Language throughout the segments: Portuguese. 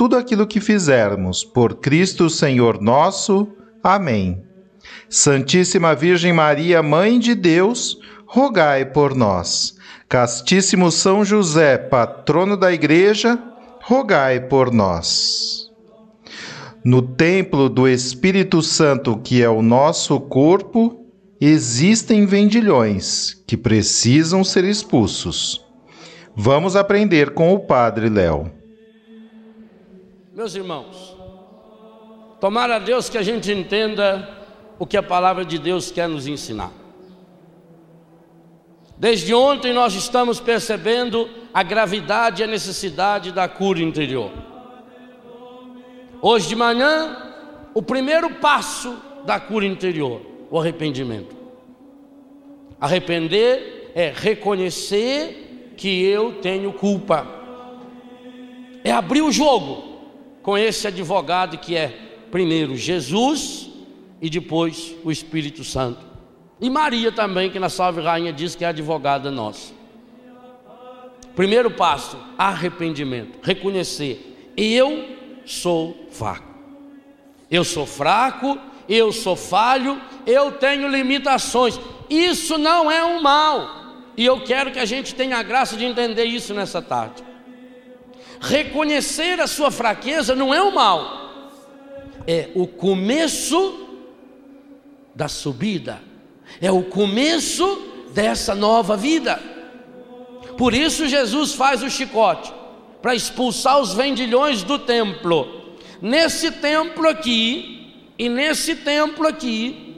tudo aquilo que fizermos. Por Cristo Senhor nosso. Amém. Santíssima Virgem Maria, Mãe de Deus, rogai por nós. Castíssimo São José, patrono da Igreja, rogai por nós. No templo do Espírito Santo, que é o nosso corpo, existem vendilhões que precisam ser expulsos. Vamos aprender com o Padre Léo. Meus irmãos, tomara a Deus que a gente entenda o que a palavra de Deus quer nos ensinar. Desde ontem nós estamos percebendo a gravidade e a necessidade da cura interior. Hoje de manhã, o primeiro passo da cura interior, o arrependimento. Arrepender é reconhecer que eu tenho culpa, é abrir o jogo com esse advogado que é primeiro Jesus e depois o Espírito Santo. E Maria também, que na Salve Rainha diz que é advogada nossa. Primeiro passo, arrependimento, reconhecer, eu sou fraco. Eu sou fraco, eu sou falho, eu tenho limitações. Isso não é um mal. E eu quero que a gente tenha a graça de entender isso nessa tarde. Reconhecer a sua fraqueza não é o mal, é o começo da subida, é o começo dessa nova vida. Por isso Jesus faz o chicote para expulsar os vendilhões do templo. Nesse templo aqui e nesse templo aqui,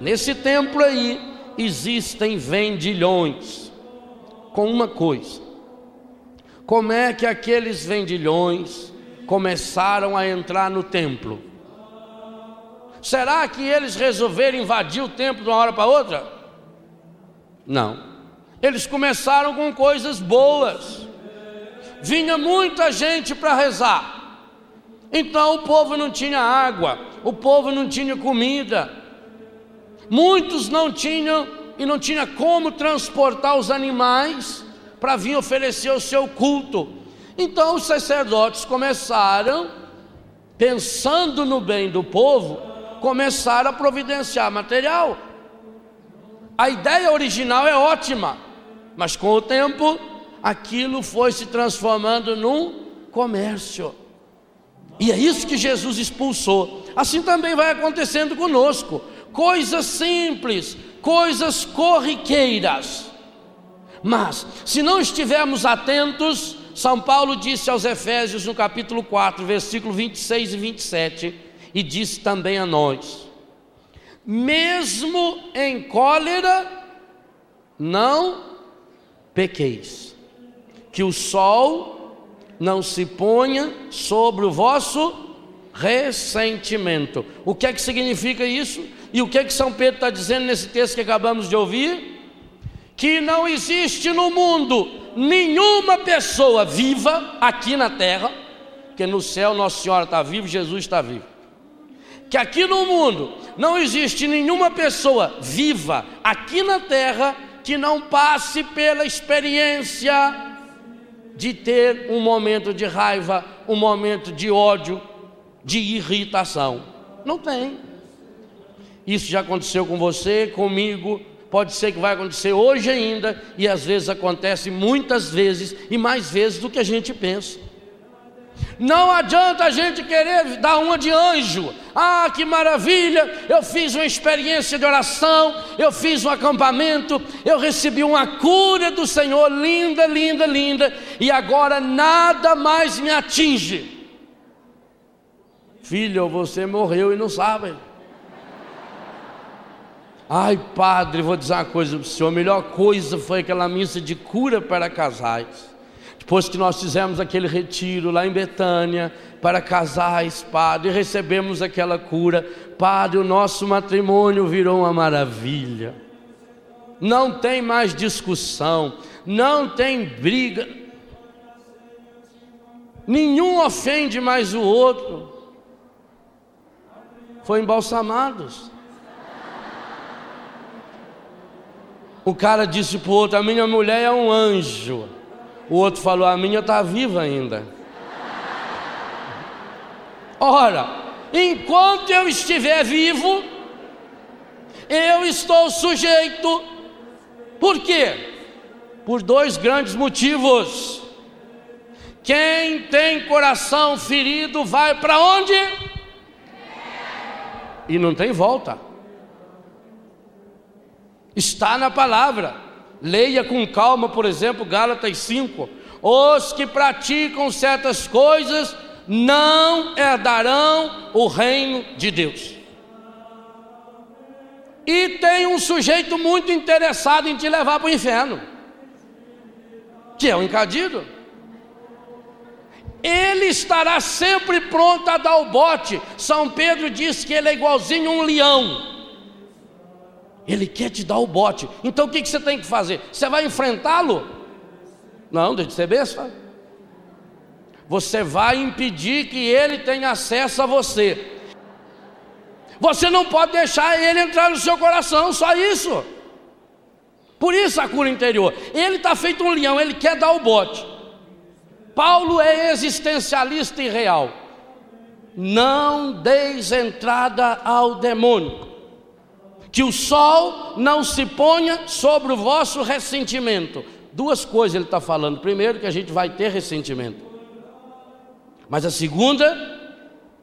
nesse templo aí existem vendilhões com uma coisa: como é que aqueles vendilhões começaram a entrar no templo? Será que eles resolveram invadir o templo de uma hora para outra? Não. Eles começaram com coisas boas. Vinha muita gente para rezar. Então o povo não tinha água, o povo não tinha comida. Muitos não tinham e não tinha como transportar os animais para vir oferecer o seu culto. Então os sacerdotes começaram, pensando no bem do povo, começaram a providenciar material. A ideia original é ótima, mas com o tempo aquilo foi se transformando num comércio. E é isso que Jesus expulsou. Assim também vai acontecendo conosco. Coisas simples, coisas corriqueiras mas, se não estivermos atentos, São Paulo disse aos Efésios no capítulo 4, versículo 26 e 27, e disse também a nós: mesmo em cólera, não pequeis, que o sol não se ponha sobre o vosso ressentimento. O que é que significa isso? E o que é que São Pedro está dizendo nesse texto que acabamos de ouvir? Que não existe no mundo nenhuma pessoa viva aqui na terra, que no céu Nossa Senhora está viva, Jesus está vivo. Que aqui no mundo não existe nenhuma pessoa viva aqui na terra que não passe pela experiência de ter um momento de raiva, um momento de ódio, de irritação. Não tem. Isso já aconteceu com você, comigo, pode ser que vai acontecer hoje ainda, e às vezes acontece muitas vezes e mais vezes do que a gente pensa. Não adianta a gente querer dar uma de anjo. Ah, que maravilha! Eu fiz uma experiência de oração, eu fiz um acampamento, eu recebi uma cura do Senhor, linda, linda, linda, e agora nada mais me atinge. Filho, você morreu e não sabe. Ai, padre, vou dizer uma coisa para o senhor: a melhor coisa foi aquela missa de cura para casais. Depois que nós fizemos aquele retiro lá em Betânia para casais, Padre, e recebemos aquela cura, Padre, o nosso matrimônio virou uma maravilha. Não tem mais discussão, não tem briga, nenhum ofende mais o outro. Foi embalsamados. O cara disse para o outro: A minha mulher é um anjo. O outro falou: A minha está viva ainda. Ora, enquanto eu estiver vivo, eu estou sujeito. Por quê? Por dois grandes motivos. Quem tem coração ferido vai para onde? E não tem volta. Está na palavra. Leia com calma, por exemplo, Gálatas 5. Os que praticam certas coisas não herdarão o reino de Deus. E tem um sujeito muito interessado em te levar para o inferno, que é o encadido. Ele estará sempre pronto a dar o bote. São Pedro diz que ele é igualzinho um leão ele quer te dar o bote. Então o que, que você tem que fazer? Você vai enfrentá-lo? Não, deixa de ser besta. Você vai impedir que ele tenha acesso a você. Você não pode deixar ele entrar no seu coração, só isso. Por isso a cura interior. Ele está feito um leão, ele quer dar o bote. Paulo é existencialista e real. Não deis entrada ao demônio que o sol não se ponha sobre o vosso ressentimento. Duas coisas ele está falando. Primeiro, que a gente vai ter ressentimento. Mas a segunda,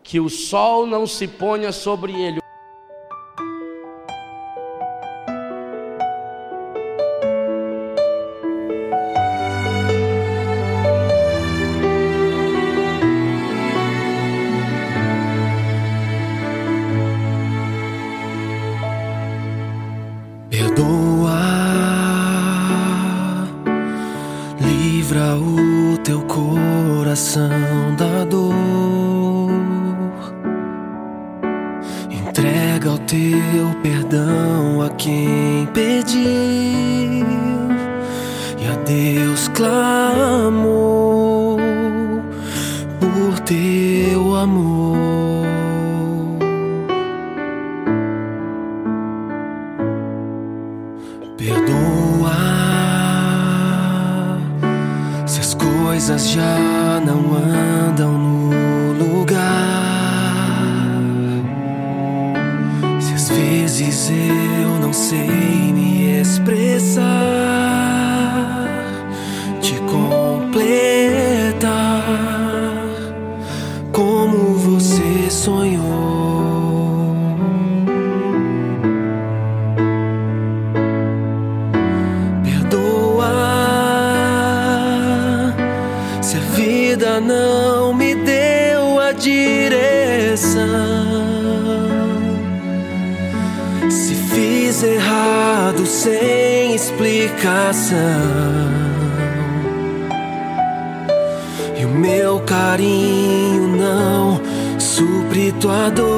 que o sol não se ponha sobre ele. mão da dor. Entrega o teu perdão a quem pediu e a Deus clamou por teu amor. Perdoa se as coisas já Aqui estou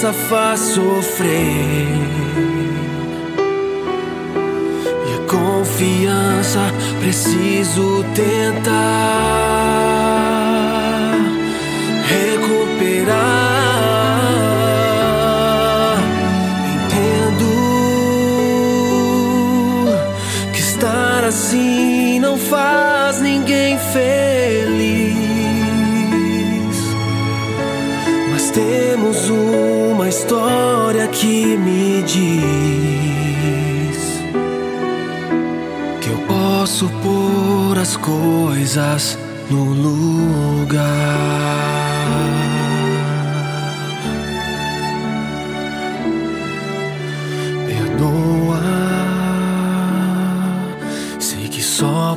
insegurança faz sofrer. E a confiança preciso tentar recuperar. assim não faz ninguém feliz. Que me diz que eu posso pôr as coisas no lugar.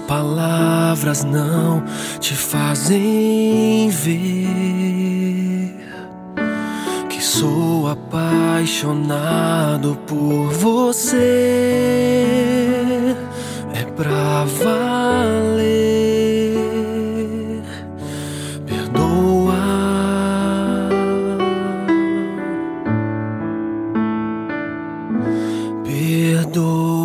palavras não te fazem ver apaixonado por você. É pra valer. Perdoa. Perdoa.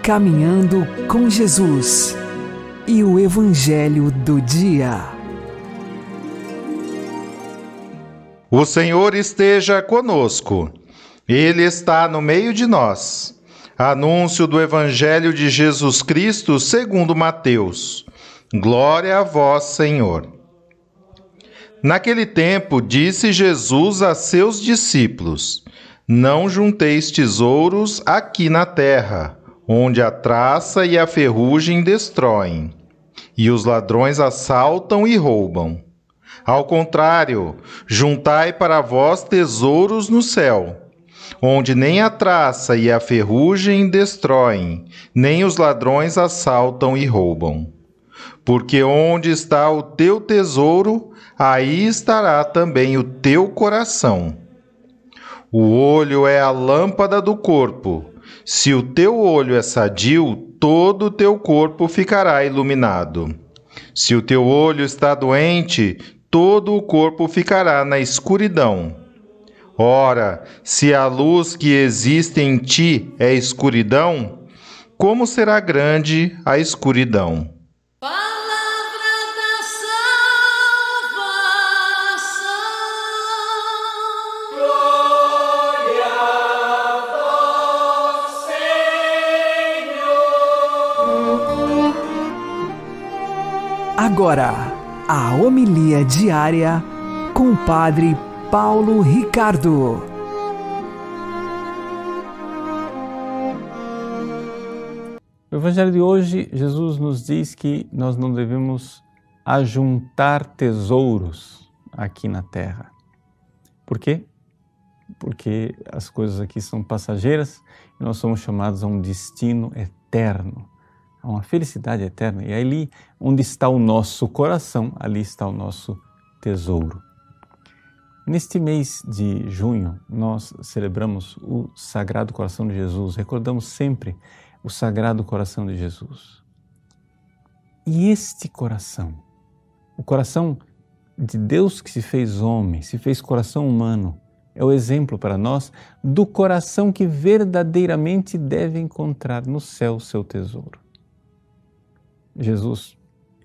Caminhando com Jesus e o Evangelho do Dia. O Senhor esteja conosco, Ele está no meio de nós. Anúncio do Evangelho de Jesus Cristo segundo Mateus. Glória a vós, Senhor. Naquele tempo, disse Jesus a seus discípulos: Não junteis tesouros aqui na terra onde a traça e a ferrugem destroem, e os ladrões assaltam e roubam. Ao contrário, juntai para vós tesouros no céu, onde nem a traça e a ferrugem destroem, nem os ladrões assaltam e roubam. Porque onde está o teu tesouro, aí estará também o teu coração. O olho é a lâmpada do corpo. Se o teu olho é sadio, todo o teu corpo ficará iluminado. Se o teu olho está doente, todo o corpo ficará na escuridão. Ora, se a luz que existe em ti é escuridão, como será grande a escuridão? Agora, a homilia diária com o Padre Paulo Ricardo. No Evangelho de hoje, Jesus nos diz que nós não devemos ajuntar tesouros aqui na terra. Por quê? Porque as coisas aqui são passageiras e nós somos chamados a um destino eterno a uma felicidade eterna. E ali onde está o nosso coração, ali está o nosso tesouro. Neste mês de junho, nós celebramos o Sagrado Coração de Jesus, recordamos sempre o Sagrado Coração de Jesus. E este coração, o coração de Deus que se fez homem, se fez coração humano, é o exemplo para nós do coração que verdadeiramente deve encontrar no céu seu tesouro. Jesus,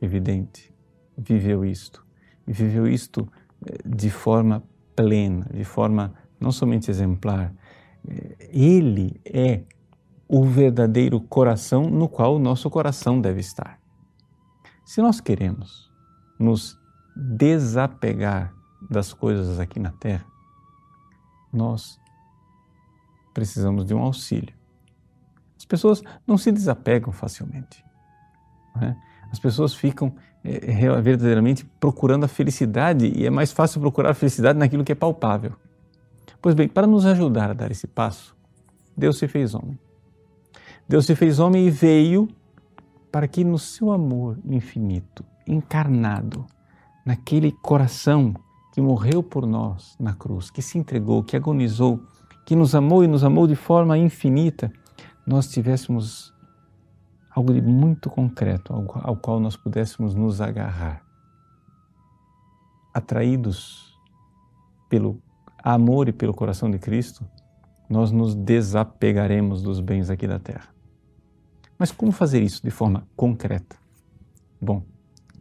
evidente, viveu isto. E viveu isto eh, de forma plena, de forma não somente exemplar. Eh, ele é o verdadeiro coração no qual o nosso coração deve estar. Se nós queremos nos desapegar das coisas aqui na Terra, nós precisamos de um auxílio. As pessoas não se desapegam facilmente. É? As pessoas ficam é, verdadeiramente procurando a felicidade e é mais fácil procurar a felicidade naquilo que é palpável. Pois bem, para nos ajudar a dar esse passo, Deus se fez homem. Deus se fez homem e veio para que no seu amor infinito, encarnado, naquele coração que morreu por nós na cruz, que se entregou, que agonizou, que nos amou e nos amou de forma infinita, nós tivéssemos algo de muito concreto ao, qual nós pudéssemos nos agarrar. Atraídos pelo amor e pelo coração de Cristo, nós nos desapegaremos dos bens aqui da terra. Mas como fazer isso de forma concreta? Bom,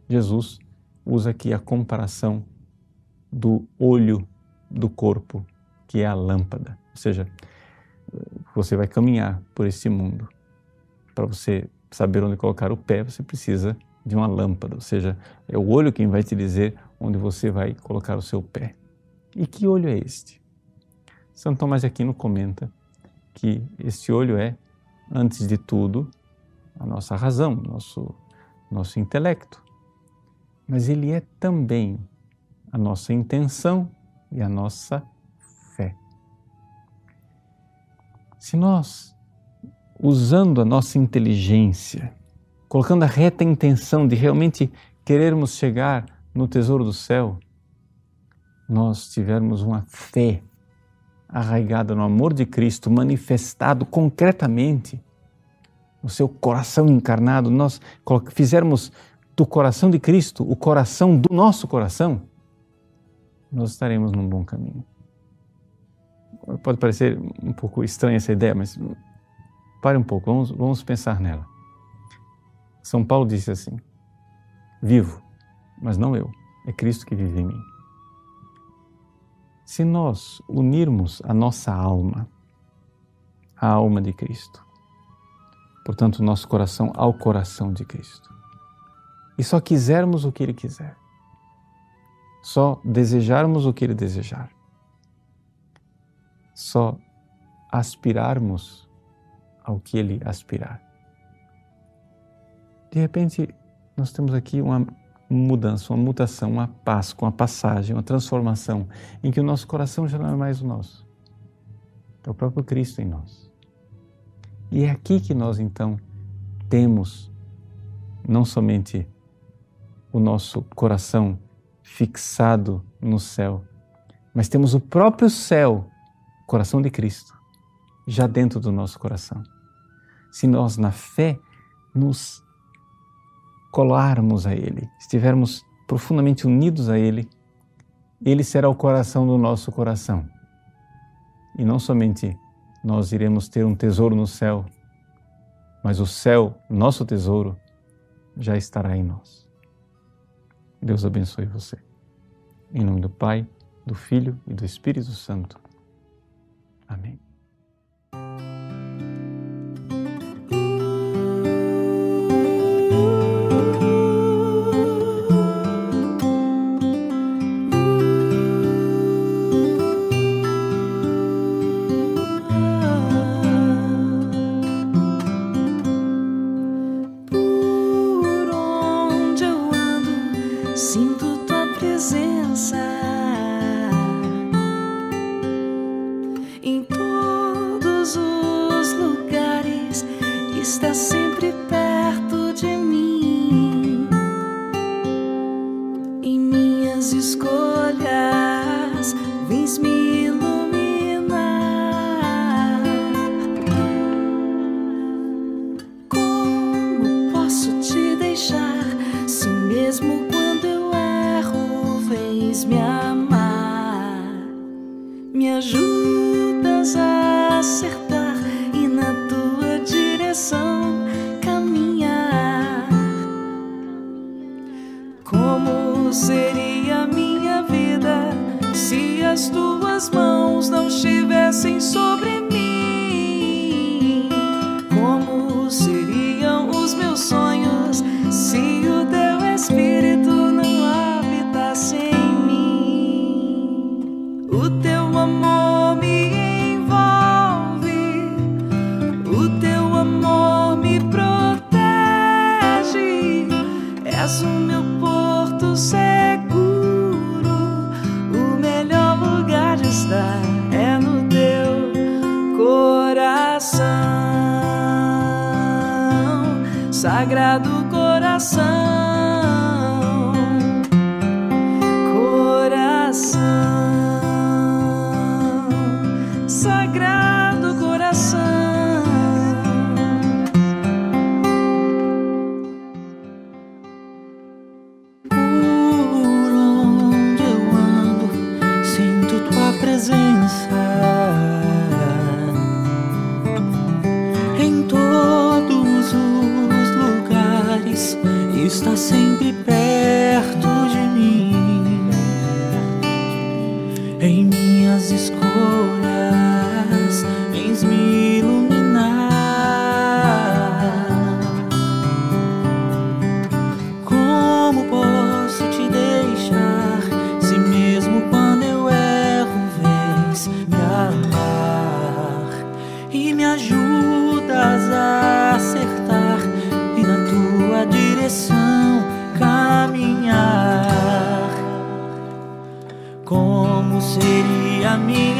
Jesus usa aqui a comparação do olho do corpo, que é a lâmpada. Ou seja, você vai caminhar por esse mundo. Para você saber onde colocar o pé, você precisa de uma lâmpada, ou seja, é o olho quem vai te dizer onde você vai colocar o seu pé. E que olho é este? Santo Tomás de Aquino comenta que este olho é, antes de tudo, a nossa razão, nosso, nosso intelecto. Mas ele é também a nossa intenção e a nossa fé. Se nós, usando a nossa inteligência, colocando a reta intenção de realmente querermos chegar no tesouro do céu, nós tivermos uma fé arraigada no amor de Cristo, manifestado concretamente no seu coração encarnado, nós fizermos do coração de Cristo o coração do nosso coração, nós estaremos num bom caminho. Pode parecer um pouco estranha essa ideia, mas pare um pouco, vamos, vamos pensar nela. São Paulo disse assim: Vivo, mas não eu, é Cristo que vive em mim. Se nós unirmos a nossa alma à alma de Cristo, portanto, nosso coração ao coração de Cristo, e só quisermos o que Ele quiser, só desejarmos o que Ele desejar, só aspirarmos ao que Ele aspirar. De repente, nós temos aqui uma mudança, uma mutação, uma paz, uma passagem, uma transformação, em que o nosso coração já não é mais o nosso. É o próprio Cristo em nós. E é aqui que nós então temos não somente o nosso coração fixado no céu, mas temos o próprio céu, coração de Cristo, já dentro do nosso coração. Se nós, na fé, nos colarmos a Ele, estivermos profundamente unidos a Ele, Ele será o coração do nosso coração. E não somente nós iremos ter um tesouro no céu, mas o céu, nosso tesouro, já estará em nós. Deus abençoe você. Em nome do Pai, do Filho e do Espírito Santo. Amém.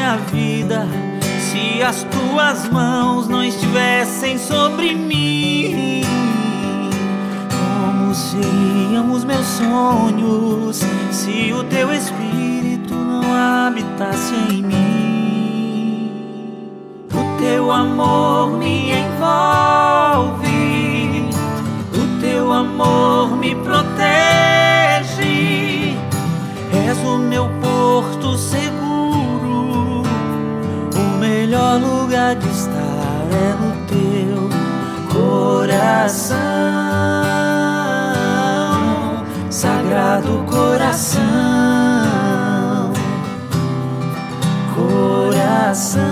Minha vida se as tuas mãos não estivessem sobre mim? Como seriam os meus sonhos se o teu espírito não habitasse em mim? O teu amor me envolve, o teu amor me protege. És o meu lugar de estar é no teu coração, Sagrado Coração, Coração,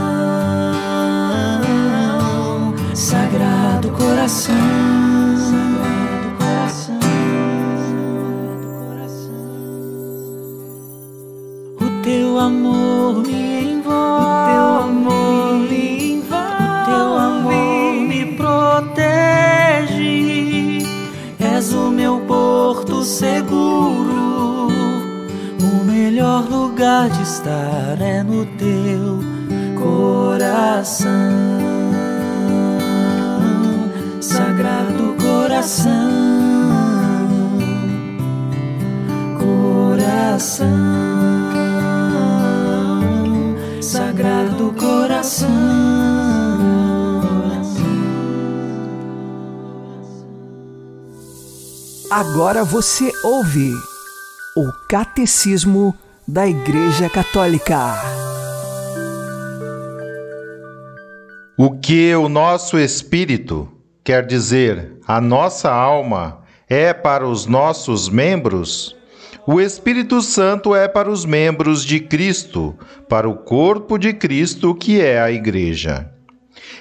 estar é no teu coração, Sagrado Coração, Coração, Sagrado Coração. Agora você ouve o Catecismo da Igreja Católica. O que o nosso espírito, quer dizer, a nossa alma, é para os nossos membros, o Espírito Santo é para os membros de Cristo, para o corpo de Cristo, que é a Igreja.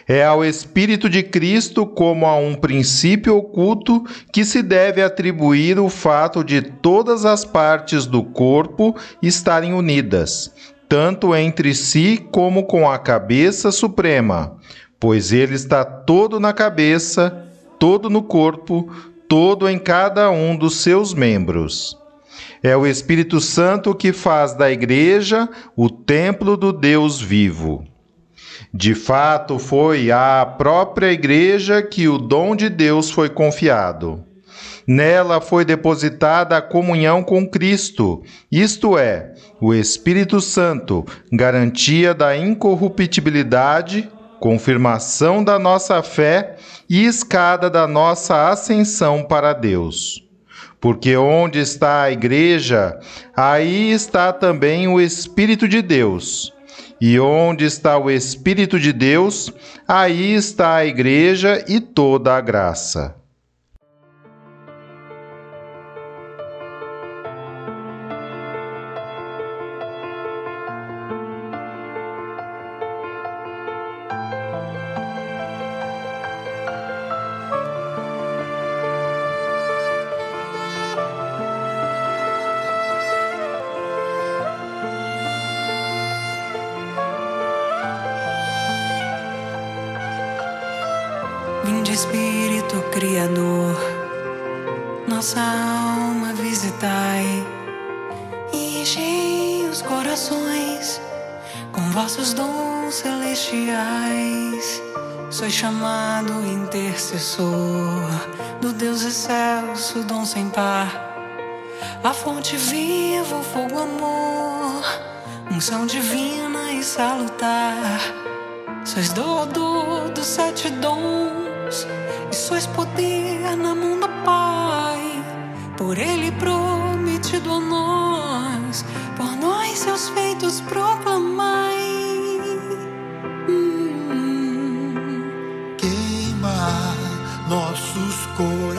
É ao Espírito de Cristo, como a um princípio oculto, que se deve atribuir o fato de todas as partes do corpo estarem unidas, tanto entre si como com a cabeça suprema, pois ele está todo na cabeça, todo no corpo, todo em cada um dos seus membros. É o Espírito Santo que faz da Igreja o templo do Deus vivo. De fato, foi à própria Igreja que o dom de Deus foi confiado. Nela foi depositada a comunhão com Cristo, isto é, o Espírito Santo, garantia da incorruptibilidade, confirmação da nossa fé e escada da nossa ascensão para Deus. Porque onde está a Igreja, aí está também o Espírito de Deus. E onde está o Espírito de Deus, aí está a Igreja e toda a graça. Corações com vossos dons celestiais. Sois chamado intercessor do Deus excelso, dom sem par. A fonte viva, o fogo, amor, unção divina e salutar. Sois doador dos sete dons e sois poder na mão do Pai. Por Ele prometido a nós, por nós seus feitos proclamai. Hum. Queima nossos corações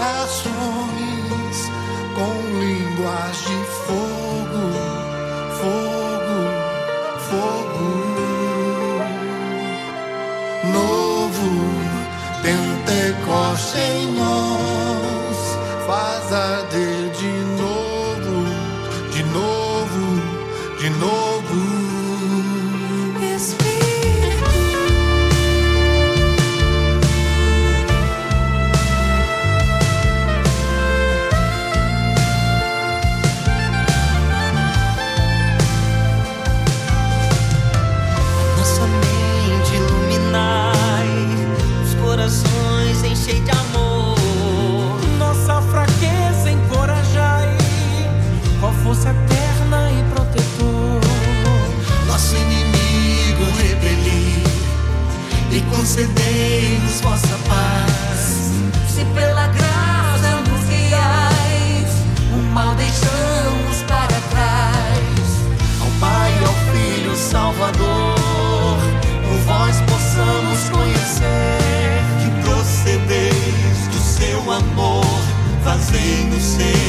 Nossa mente iluminai, os corações enchei de amor. Nossa fraqueza encorajai, a força eterna e protetor. nosso inimigo repelir e concedei-nos vossa paz. Se pela fazendo sempre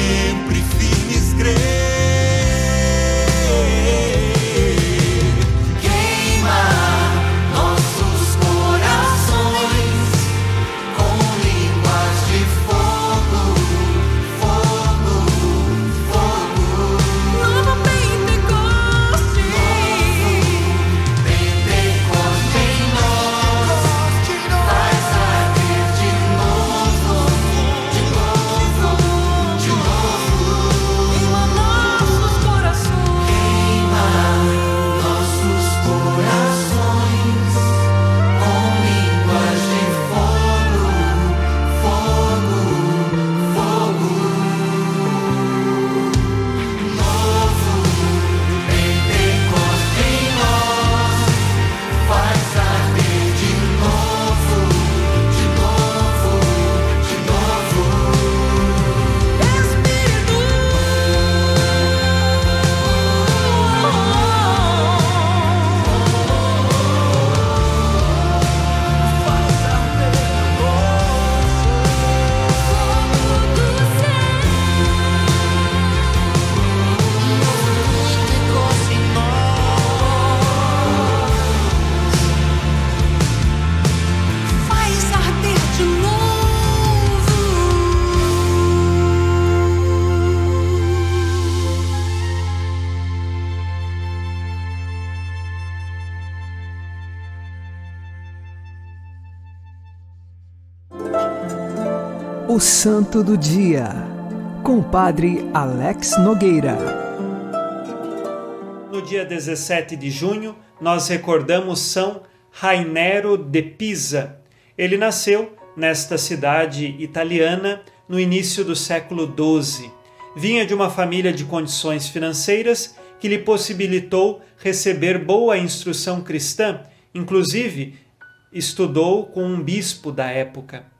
Santo do Dia, com o Padre Alex Nogueira. No dia 17 de junho, nós recordamos São Rainero de Pisa. Ele nasceu nesta cidade italiana no início do século XII. Vinha de uma família de condições financeiras que lhe possibilitou receber boa instrução cristã, inclusive estudou com um bispo da época.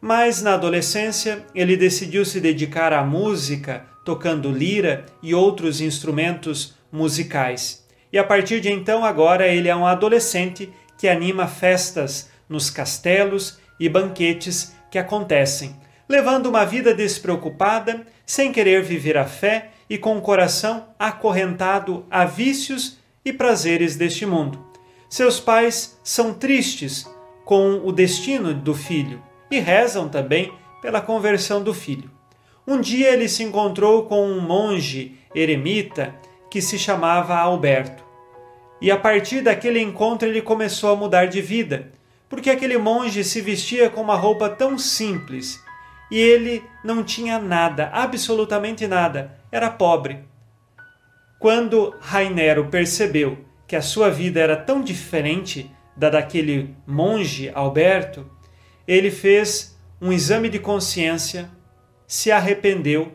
Mas na adolescência ele decidiu se dedicar à música, tocando lira e outros instrumentos musicais. E a partir de então, agora ele é um adolescente que anima festas nos castelos e banquetes que acontecem, levando uma vida despreocupada, sem querer viver a fé e com o coração acorrentado a vícios e prazeres deste mundo. Seus pais são tristes com o destino do filho e rezam também pela conversão do filho. Um dia ele se encontrou com um monge eremita que se chamava Alberto. E a partir daquele encontro ele começou a mudar de vida, porque aquele monge se vestia com uma roupa tão simples e ele não tinha nada, absolutamente nada, era pobre. Quando Rainero percebeu que a sua vida era tão diferente da daquele monge Alberto, ele fez um exame de consciência, se arrependeu,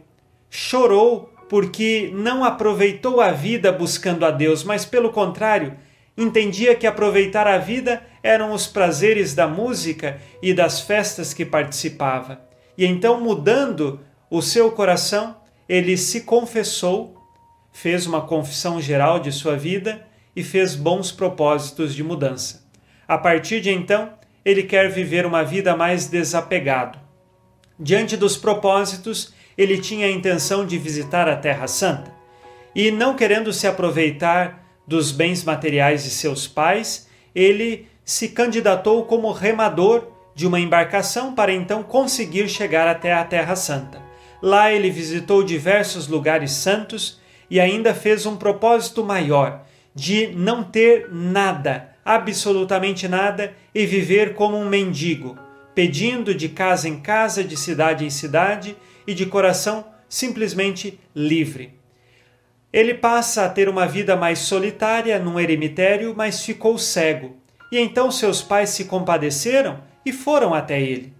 chorou porque não aproveitou a vida buscando a Deus, mas pelo contrário, entendia que aproveitar a vida eram os prazeres da música e das festas que participava. E então, mudando o seu coração, ele se confessou, fez uma confissão geral de sua vida e fez bons propósitos de mudança. A partir de então, ele quer viver uma vida mais desapegado. Diante dos propósitos, ele tinha a intenção de visitar a Terra Santa e, não querendo se aproveitar dos bens materiais de seus pais, ele se candidatou como remador de uma embarcação para então conseguir chegar até a Terra Santa. Lá ele visitou diversos lugares santos e ainda fez um propósito maior de não ter nada, absolutamente nada, e viver como um mendigo, pedindo de casa em casa, de cidade em cidade e de coração simplesmente livre. Ele passa a ter uma vida mais solitária num eremitério, mas ficou cego. E então seus pais se compadeceram e foram até ele.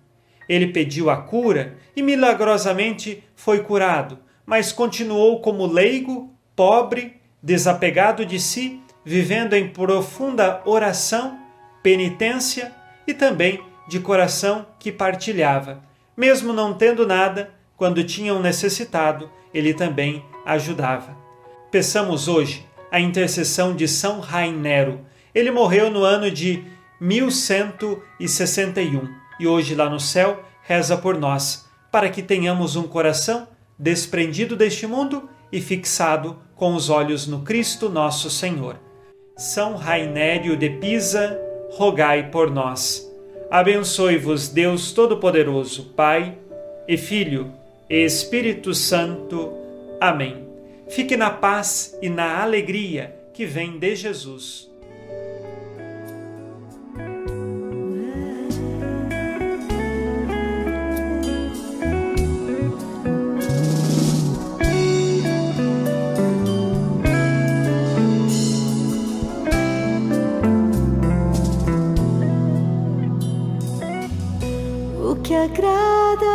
Ele pediu a cura e milagrosamente foi curado, mas continuou como leigo, pobre, desapegado de si, vivendo em profunda oração, penitência e também de coração que partilhava. Mesmo não tendo nada, quando tinham necessitado, ele também ajudava. Peçamos hoje a intercessão de São Rainero. Ele morreu no ano de 1161 e hoje lá no céu reza por nós, para que tenhamos um coração desprendido deste mundo e fixado com os olhos no Cristo nosso Senhor. São Rainério de Pisa, rogai por nós. Abençoe-vos Deus Todo-Poderoso, Pai e Filho e Espírito Santo. Amém. Fique na paz e na alegria que vem de Jesus.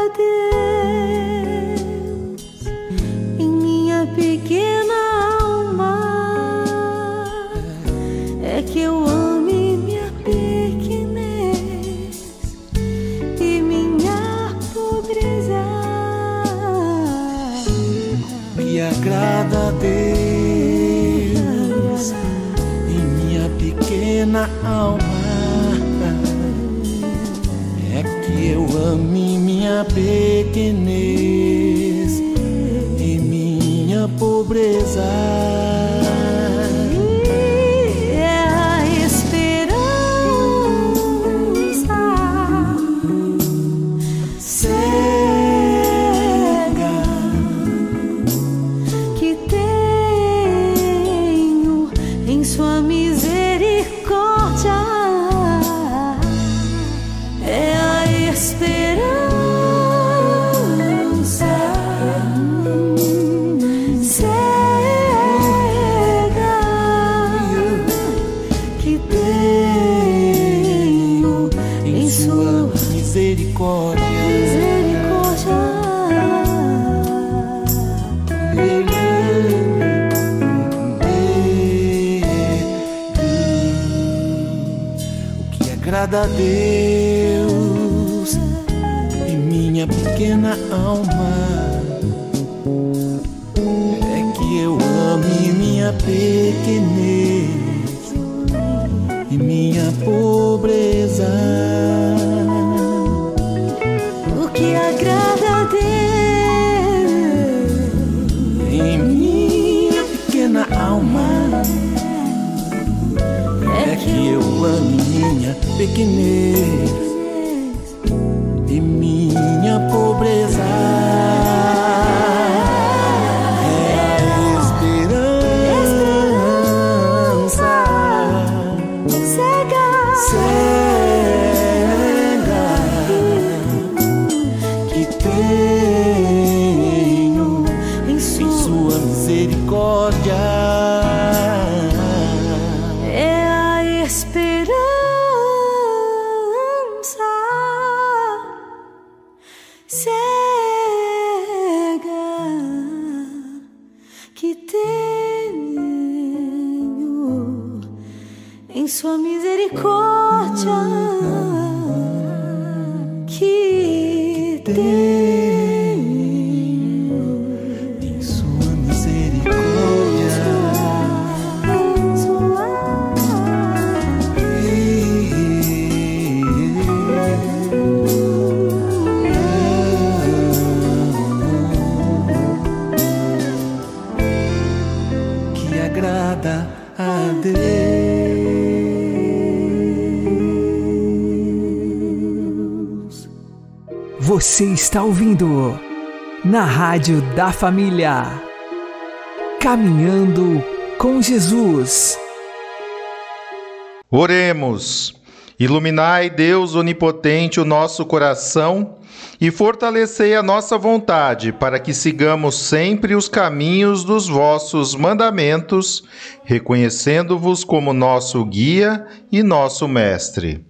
Agrada a Deus em minha pequena alma é que eu ame minha pequenez e minha pobreza. que agrada Deus em minha pequena alma é que eu ame pequenez e minha pobreza. A Deus em minha pequena alma é que eu ame minha pequenez e minha pobreza. Minha Você está ouvindo na Rádio da Família. Caminhando com Jesus. Oremos. Iluminai, Deus onipotente, o nosso coração e fortalecei a nossa vontade para que sigamos sempre os caminhos dos vossos mandamentos, reconhecendo-vos como nosso guia e nosso mestre.